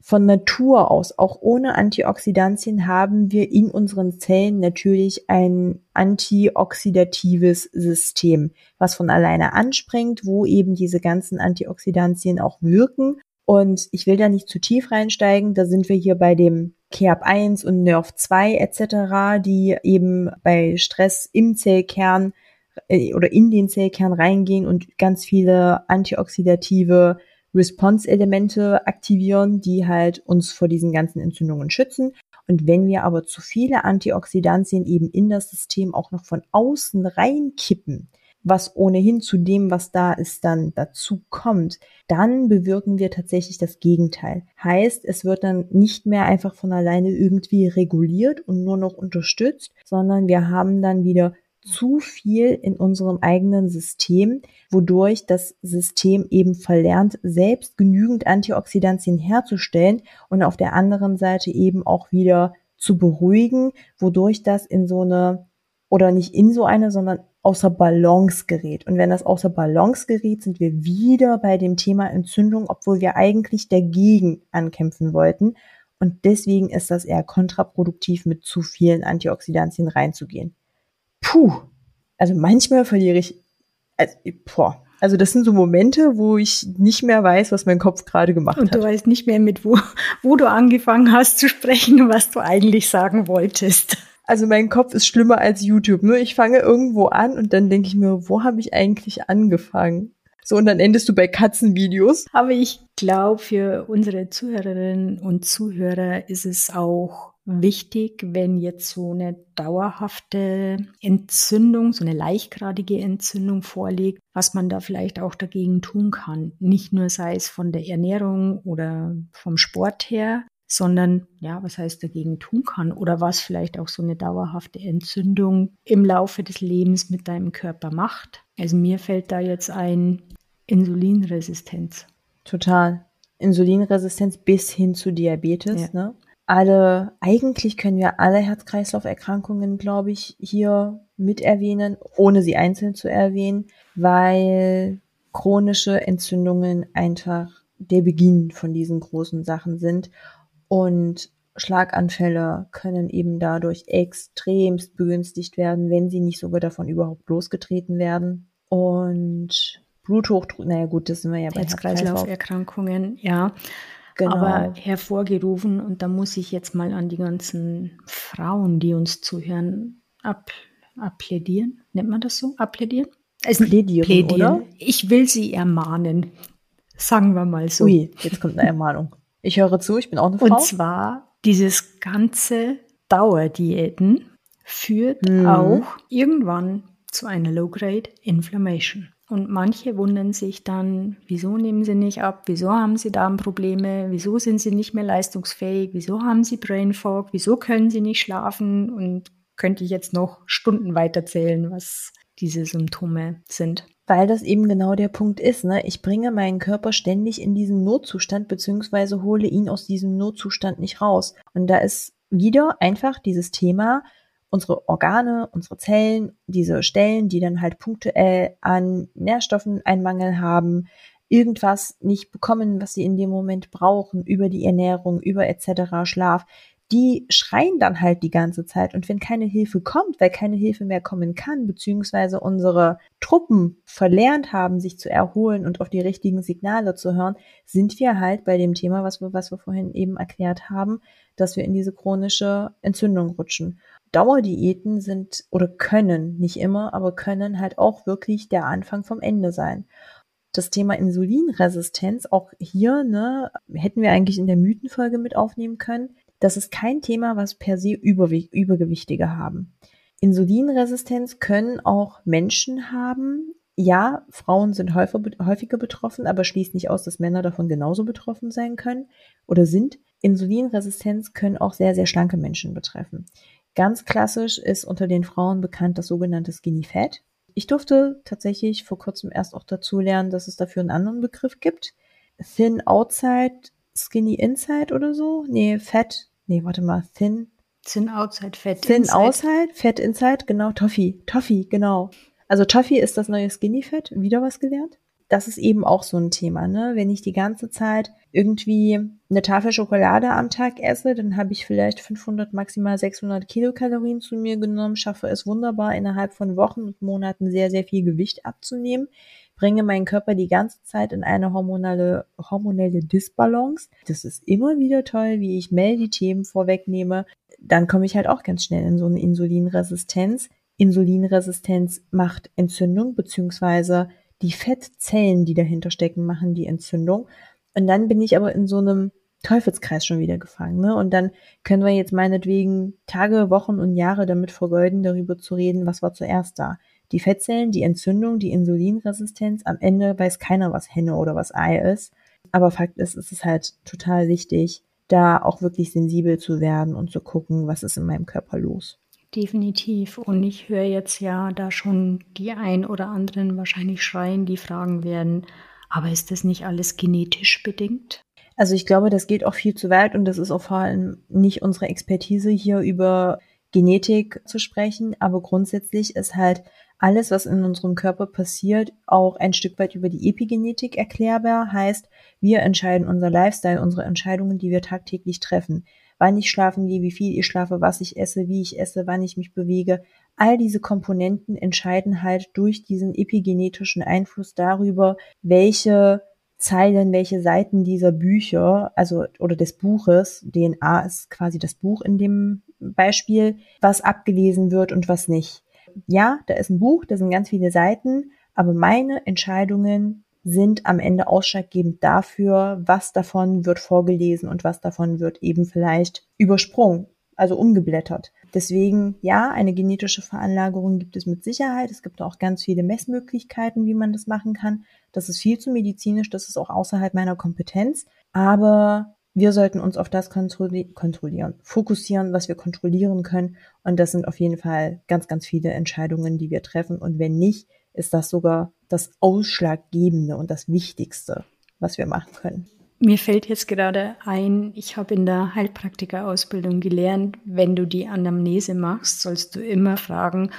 von Natur aus, auch ohne Antioxidantien, haben wir in unseren Zellen natürlich ein antioxidatives System, was von alleine anspringt, wo eben diese ganzen Antioxidantien auch wirken. Und ich will da nicht zu tief reinsteigen, da sind wir hier bei dem CERP1 und NERV2 etc., die eben bei Stress im Zellkern äh, oder in den Zellkern reingehen und ganz viele antioxidative Response-Elemente aktivieren, die halt uns vor diesen ganzen Entzündungen schützen. Und wenn wir aber zu viele Antioxidantien eben in das System auch noch von außen reinkippen, was ohnehin zu dem, was da ist, dann dazu kommt, dann bewirken wir tatsächlich das Gegenteil. Heißt, es wird dann nicht mehr einfach von alleine irgendwie reguliert und nur noch unterstützt, sondern wir haben dann wieder zu viel in unserem eigenen System, wodurch das System eben verlernt, selbst genügend Antioxidantien herzustellen und auf der anderen Seite eben auch wieder zu beruhigen, wodurch das in so eine oder nicht in so eine, sondern außer Balance gerät. Und wenn das außer Balance gerät, sind wir wieder bei dem Thema Entzündung, obwohl wir eigentlich dagegen ankämpfen wollten. Und deswegen ist das eher kontraproduktiv, mit zu vielen Antioxidantien reinzugehen puh, also manchmal verliere ich, also, boah, also das sind so Momente, wo ich nicht mehr weiß, was mein Kopf gerade gemacht und hat. Und du weißt nicht mehr mit, wo, wo du angefangen hast zu sprechen, was du eigentlich sagen wolltest. Also mein Kopf ist schlimmer als YouTube. Nur ich fange irgendwo an und dann denke ich mir, wo habe ich eigentlich angefangen? So, und dann endest du bei Katzenvideos. Aber ich glaube, für unsere Zuhörerinnen und Zuhörer ist es auch wichtig, wenn jetzt so eine dauerhafte Entzündung, so eine leichtgradige Entzündung vorliegt, was man da vielleicht auch dagegen tun kann. Nicht nur sei es von der Ernährung oder vom Sport her, sondern ja, was heißt dagegen tun kann oder was vielleicht auch so eine dauerhafte Entzündung im Laufe des Lebens mit deinem Körper macht. Also mir fällt da jetzt ein Insulinresistenz. Total. Insulinresistenz bis hin zu Diabetes, ja. ne? Alle, eigentlich können wir alle Herz-Kreislauf-Erkrankungen, glaube ich, hier mit erwähnen, ohne sie einzeln zu erwähnen, weil chronische Entzündungen einfach der Beginn von diesen großen Sachen sind und Schlaganfälle können eben dadurch extremst begünstigt werden, wenn sie nicht sogar davon überhaupt losgetreten werden. Und Bluthochdruck, naja gut, das sind wir ja bei Herz-Kreislauf-Erkrankungen, ja. Genau. aber hervorgerufen. Und da muss ich jetzt mal an die ganzen Frauen, die uns zuhören, ab, applädieren. Nennt man das so? Applädieren? Also plädieren, plädieren, oder? Ich will sie ermahnen. Sagen wir mal so. Ui, jetzt kommt eine Ermahnung. Ich höre zu, ich bin auch eine Frau. Und zwar dieses ganze Dauerdiäten führt hm. auch irgendwann zu einer Low-Grade Inflammation. Und manche wundern sich dann, wieso nehmen sie nicht ab, wieso haben sie Darmprobleme, wieso sind sie nicht mehr leistungsfähig, wieso haben sie Brain Fog, wieso können sie nicht schlafen und könnte ich jetzt noch Stunden weiterzählen, was diese Symptome sind. weil das eben genau der Punkt ist. Ne? Ich bringe meinen Körper ständig in diesen Notzustand, beziehungsweise hole ihn aus diesem Notzustand nicht raus. Und da ist wieder einfach dieses Thema, unsere Organe, unsere Zellen, diese Stellen, die dann halt punktuell an Nährstoffen einen Mangel haben, irgendwas nicht bekommen, was sie in dem Moment brauchen, über die Ernährung, über etc. Schlaf, die schreien dann halt die ganze Zeit. Und wenn keine Hilfe kommt, weil keine Hilfe mehr kommen kann, beziehungsweise unsere Truppen verlernt haben, sich zu erholen und auf die richtigen Signale zu hören, sind wir halt bei dem Thema, was wir, was wir vorhin eben erklärt haben, dass wir in diese chronische Entzündung rutschen. Dauerdiäten sind oder können, nicht immer, aber können halt auch wirklich der Anfang vom Ende sein das Thema Insulinresistenz, auch hier, ne, hätten wir eigentlich in der Mythenfolge mit aufnehmen können. Das ist kein Thema, was per se Übergewichtige haben. Insulinresistenz können auch Menschen haben. Ja, Frauen sind häufiger betroffen, aber schließt nicht aus, dass Männer davon genauso betroffen sein können oder sind. Insulinresistenz können auch sehr, sehr schlanke Menschen betreffen. Ganz klassisch ist unter den Frauen bekannt das sogenannte Skinny Fat. Ich durfte tatsächlich vor kurzem erst auch dazu lernen, dass es dafür einen anderen Begriff gibt. Thin Outside, Skinny Inside oder so. Nee, Fat nee, warte mal, Thin. Thin Outside, Fat Thin Inside. Outside, Fat Inside, genau, Toffee, Toffee, genau. Also Toffee ist das neue Skinny Fat, wieder was gelernt. Das ist eben auch so ein Thema, ne? Wenn ich die ganze Zeit irgendwie eine Tafel Schokolade am Tag esse, dann habe ich vielleicht 500, maximal 600 Kilokalorien zu mir genommen, schaffe es wunderbar innerhalb von Wochen und Monaten sehr, sehr viel Gewicht abzunehmen bringe meinen Körper die ganze Zeit in eine hormonale, hormonelle Disbalance. Das ist immer wieder toll, wie ich Mel die Themen vorwegnehme. Dann komme ich halt auch ganz schnell in so eine Insulinresistenz. Insulinresistenz macht Entzündung, beziehungsweise die Fettzellen, die dahinter stecken, machen die Entzündung. Und dann bin ich aber in so einem Teufelskreis schon wieder gefangen. Ne? Und dann können wir jetzt meinetwegen Tage, Wochen und Jahre damit vergeuden, darüber zu reden, was war zuerst da die Fettzellen, die Entzündung, die Insulinresistenz. Am Ende weiß keiner, was Henne oder was Ei ist. Aber Fakt ist, es ist halt total wichtig, da auch wirklich sensibel zu werden und zu gucken, was ist in meinem Körper los. Definitiv. Und ich höre jetzt ja da schon die ein oder anderen wahrscheinlich schreien, die fragen werden, aber ist das nicht alles genetisch bedingt? Also ich glaube, das geht auch viel zu weit und das ist auch vor allem nicht unsere Expertise hier über Genetik zu sprechen, aber grundsätzlich ist halt alles, was in unserem Körper passiert, auch ein Stück weit über die Epigenetik erklärbar. Heißt, wir entscheiden unser Lifestyle, unsere Entscheidungen, die wir tagtäglich treffen. Wann ich schlafen gehe, wie viel ich schlafe, was ich esse, wie ich esse, wann ich mich bewege. All diese Komponenten entscheiden halt durch diesen epigenetischen Einfluss darüber, welche Zeilen, welche Seiten dieser Bücher, also oder des Buches, DNA ist quasi das Buch in dem Beispiel, was abgelesen wird und was nicht ja, da ist ein Buch, da sind ganz viele Seiten, aber meine Entscheidungen sind am Ende ausschlaggebend dafür, was davon wird vorgelesen und was davon wird eben vielleicht übersprungen, also umgeblättert. Deswegen, ja, eine genetische Veranlagerung gibt es mit Sicherheit. Es gibt auch ganz viele Messmöglichkeiten, wie man das machen kann. Das ist viel zu medizinisch, das ist auch außerhalb meiner Kompetenz. Aber wir sollten uns auf das kontrollieren, fokussieren, was wir kontrollieren können. Und das sind auf jeden Fall ganz, ganz viele Entscheidungen, die wir treffen. Und wenn nicht, ist das sogar das Ausschlaggebende und das Wichtigste, was wir machen können. Mir fällt jetzt gerade ein, ich habe in der Heilpraktikerausbildung gelernt, wenn du die Anamnese machst, sollst du immer fragen,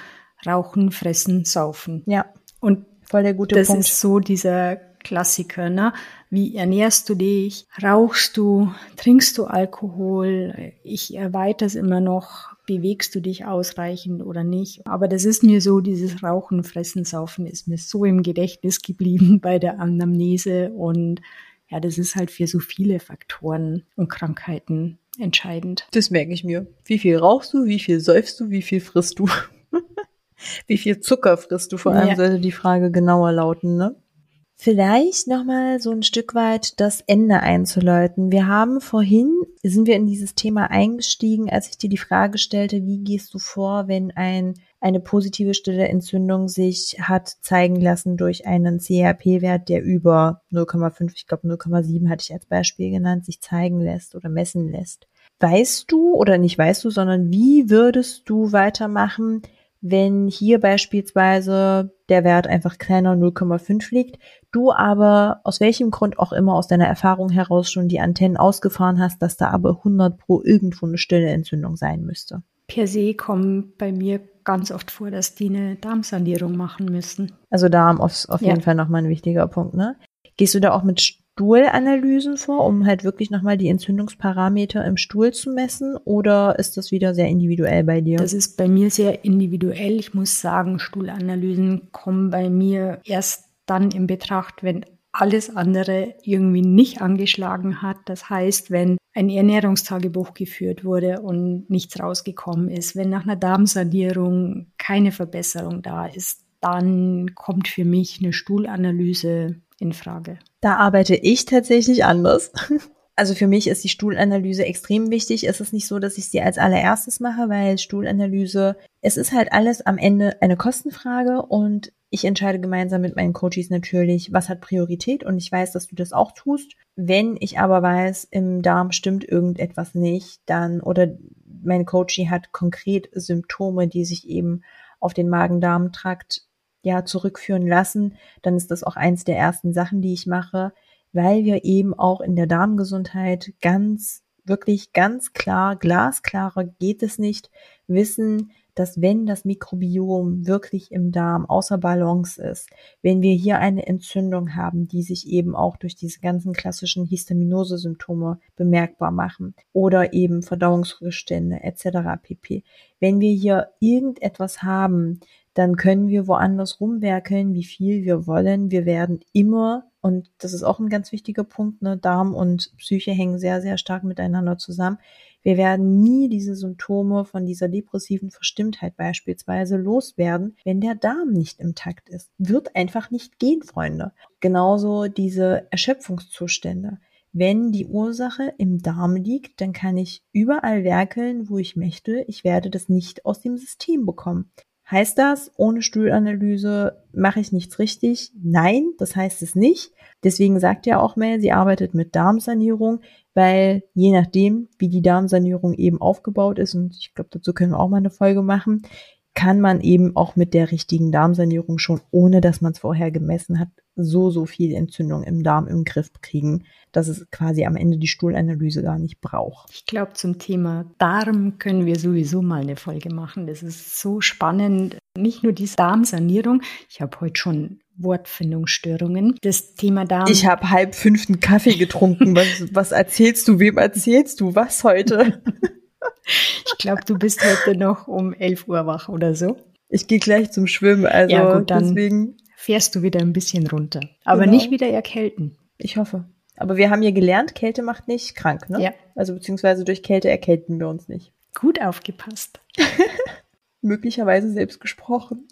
rauchen, fressen, saufen. Ja. Und voll der gute das Punkt. Das ist so dieser Klassiker, ne? Wie ernährst du dich? Rauchst du? Trinkst du Alkohol? Ich erweitere es immer noch. Bewegst du dich ausreichend oder nicht? Aber das ist mir so, dieses Rauchen, Fressen, Saufen ist mir so im Gedächtnis geblieben bei der Anamnese und ja, das ist halt für so viele Faktoren und Krankheiten entscheidend. Das merke ich mir. Wie viel rauchst du? Wie viel säufst du? Wie viel frisst du? wie viel Zucker frisst du? Vor allem ja. sollte die Frage genauer lauten, ne? Vielleicht nochmal so ein Stück weit das Ende einzuläuten. Wir haben vorhin, sind wir in dieses Thema eingestiegen, als ich dir die Frage stellte, wie gehst du vor, wenn ein, eine positive stille Entzündung sich hat zeigen lassen durch einen CRP-Wert, der über 0,5, ich glaube 0,7 hatte ich als Beispiel genannt, sich zeigen lässt oder messen lässt. Weißt du oder nicht weißt du, sondern wie würdest du weitermachen, wenn hier beispielsweise der Wert einfach kleiner 0,5 liegt, du aber aus welchem Grund auch immer aus deiner Erfahrung heraus schon die Antennen ausgefahren hast, dass da aber 100 pro irgendwo eine stille Entzündung sein müsste. Per se kommen bei mir ganz oft vor, dass die eine Darmsanierung machen müssen. Also Darm auf, auf jeden Fall nochmal ein wichtiger Punkt, ne? Gehst du da auch mit Stuhlanalysen vor, um halt wirklich nochmal die Entzündungsparameter im Stuhl zu messen? Oder ist das wieder sehr individuell bei dir? Das ist bei mir sehr individuell. Ich muss sagen, Stuhlanalysen kommen bei mir erst dann in Betracht, wenn alles andere irgendwie nicht angeschlagen hat. Das heißt, wenn ein Ernährungstagebuch geführt wurde und nichts rausgekommen ist, wenn nach einer Darmsanierung keine Verbesserung da ist, dann kommt für mich eine Stuhlanalyse in Frage. Da arbeite ich tatsächlich anders. Also für mich ist die Stuhlanalyse extrem wichtig. Es ist nicht so, dass ich sie als allererstes mache, weil Stuhlanalyse, es ist halt alles am Ende eine Kostenfrage und ich entscheide gemeinsam mit meinen Coaches natürlich, was hat Priorität und ich weiß, dass du das auch tust. Wenn ich aber weiß, im Darm stimmt irgendetwas nicht, dann oder mein Coachie hat konkret Symptome, die sich eben auf den Magen-Darm-Trakt ja zurückführen lassen, dann ist das auch eins der ersten Sachen, die ich mache, weil wir eben auch in der Darmgesundheit ganz, wirklich ganz klar, glasklarer geht es nicht, wissen, dass wenn das Mikrobiom wirklich im Darm außer Balance ist, wenn wir hier eine Entzündung haben, die sich eben auch durch diese ganzen klassischen Histaminose-Symptome bemerkbar machen oder eben Verdauungsrückstände etc. pp. Wenn wir hier irgendetwas haben, dann können wir woanders rumwerkeln, wie viel wir wollen. Wir werden immer, und das ist auch ein ganz wichtiger Punkt, ne, Darm und Psyche hängen sehr, sehr stark miteinander zusammen. Wir werden nie diese Symptome von dieser depressiven Verstimmtheit beispielsweise loswerden, wenn der Darm nicht im Takt ist. Wird einfach nicht gehen, Freunde. Genauso diese Erschöpfungszustände. Wenn die Ursache im Darm liegt, dann kann ich überall werkeln, wo ich möchte. Ich werde das nicht aus dem System bekommen. Heißt das, ohne Stuhlanalyse mache ich nichts richtig? Nein, das heißt es nicht. Deswegen sagt ja auch Mel, sie arbeitet mit Darmsanierung, weil je nachdem, wie die Darmsanierung eben aufgebaut ist, und ich glaube, dazu können wir auch mal eine Folge machen, kann man eben auch mit der richtigen Darmsanierung schon, ohne dass man es vorher gemessen hat, so, so viel Entzündung im Darm im Griff kriegen, dass es quasi am Ende die Stuhlanalyse gar nicht braucht. Ich glaube, zum Thema Darm können wir sowieso mal eine Folge machen. Das ist so spannend. Nicht nur die Darmsanierung. Ich habe heute schon Wortfindungsstörungen. Das Thema Darm. Ich habe halb fünften Kaffee getrunken. Was, was erzählst du? Wem erzählst du? Was heute? ich glaube, du bist heute noch um 11 Uhr wach oder so. Ich gehe gleich zum Schwimmen, also ja, gut, dann deswegen fährst du wieder ein bisschen runter. Aber genau. nicht wieder erkälten. Ich hoffe. Aber wir haben ja gelernt, Kälte macht nicht krank, ne? Ja. Also beziehungsweise durch Kälte erkälten wir uns nicht. Gut aufgepasst. Möglicherweise selbst gesprochen.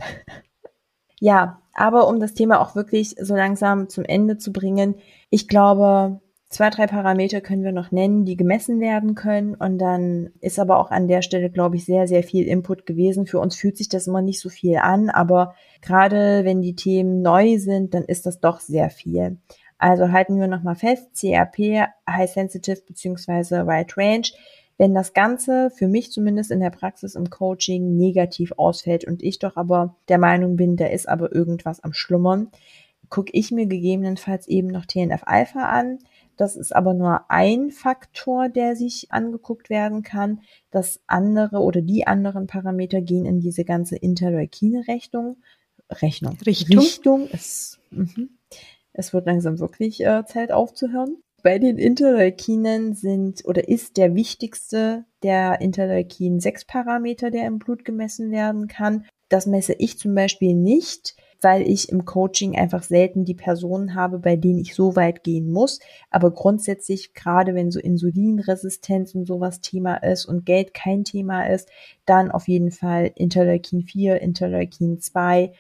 Ja, aber um das Thema auch wirklich so langsam zum Ende zu bringen, ich glaube, Zwei, drei Parameter können wir noch nennen, die gemessen werden können. Und dann ist aber auch an der Stelle, glaube ich, sehr, sehr viel Input gewesen. Für uns fühlt sich das immer nicht so viel an, aber gerade wenn die Themen neu sind, dann ist das doch sehr viel. Also halten wir nochmal fest, CRP, High Sensitive beziehungsweise Wide Range. Wenn das Ganze für mich zumindest in der Praxis im Coaching negativ ausfällt und ich doch aber der Meinung bin, da ist aber irgendwas am Schlummern, gucke ich mir gegebenenfalls eben noch TNF-Alpha an das ist aber nur ein Faktor, der sich angeguckt werden kann. Das andere oder die anderen Parameter gehen in diese ganze Interleukine-Rechnung. Rechnung. Richtung. Richtung ist, mh. Es wird langsam wirklich äh, Zeit aufzuhören. Bei den Interleukinen sind oder ist der wichtigste der Interleukin 6 Parameter, der im Blut gemessen werden kann. Das messe ich zum Beispiel nicht weil ich im Coaching einfach selten die Personen habe, bei denen ich so weit gehen muss. Aber grundsätzlich, gerade wenn so Insulinresistenz und sowas Thema ist und Geld kein Thema ist, dann auf jeden Fall Interleukin 4, Interleukin 2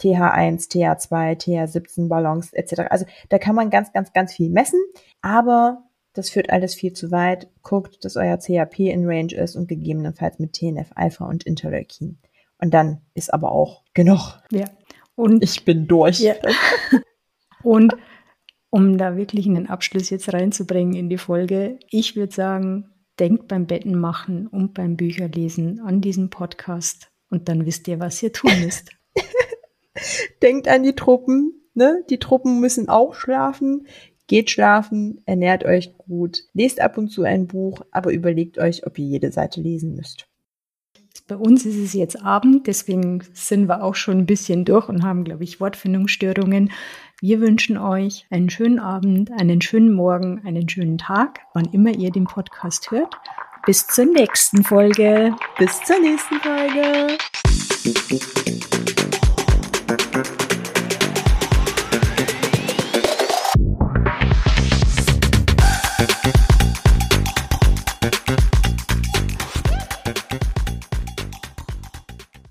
TH1, TH2, TH17 Balance etc. Also da kann man ganz, ganz, ganz viel messen, aber das führt alles viel zu weit. Guckt, dass euer CHP in Range ist und gegebenenfalls mit TNF-Alpha und Interleukin. Und dann ist aber auch genug. Ja. Und ich bin durch. Ja. Und um da wirklich einen Abschluss jetzt reinzubringen in die Folge, ich würde sagen, denkt beim Betten machen und beim Bücherlesen an diesen Podcast und dann wisst ihr, was ihr tun müsst. Denkt an die Truppen, ne? Die Truppen müssen auch schlafen. Geht schlafen, ernährt euch gut, lest ab und zu ein Buch, aber überlegt euch, ob ihr jede Seite lesen müsst. Bei uns ist es jetzt Abend, deswegen sind wir auch schon ein bisschen durch und haben, glaube ich, Wortfindungsstörungen. Wir wünschen euch einen schönen Abend, einen schönen Morgen, einen schönen Tag, wann immer ihr den Podcast hört. Bis zur nächsten Folge. Bis zur nächsten Folge. Thank you.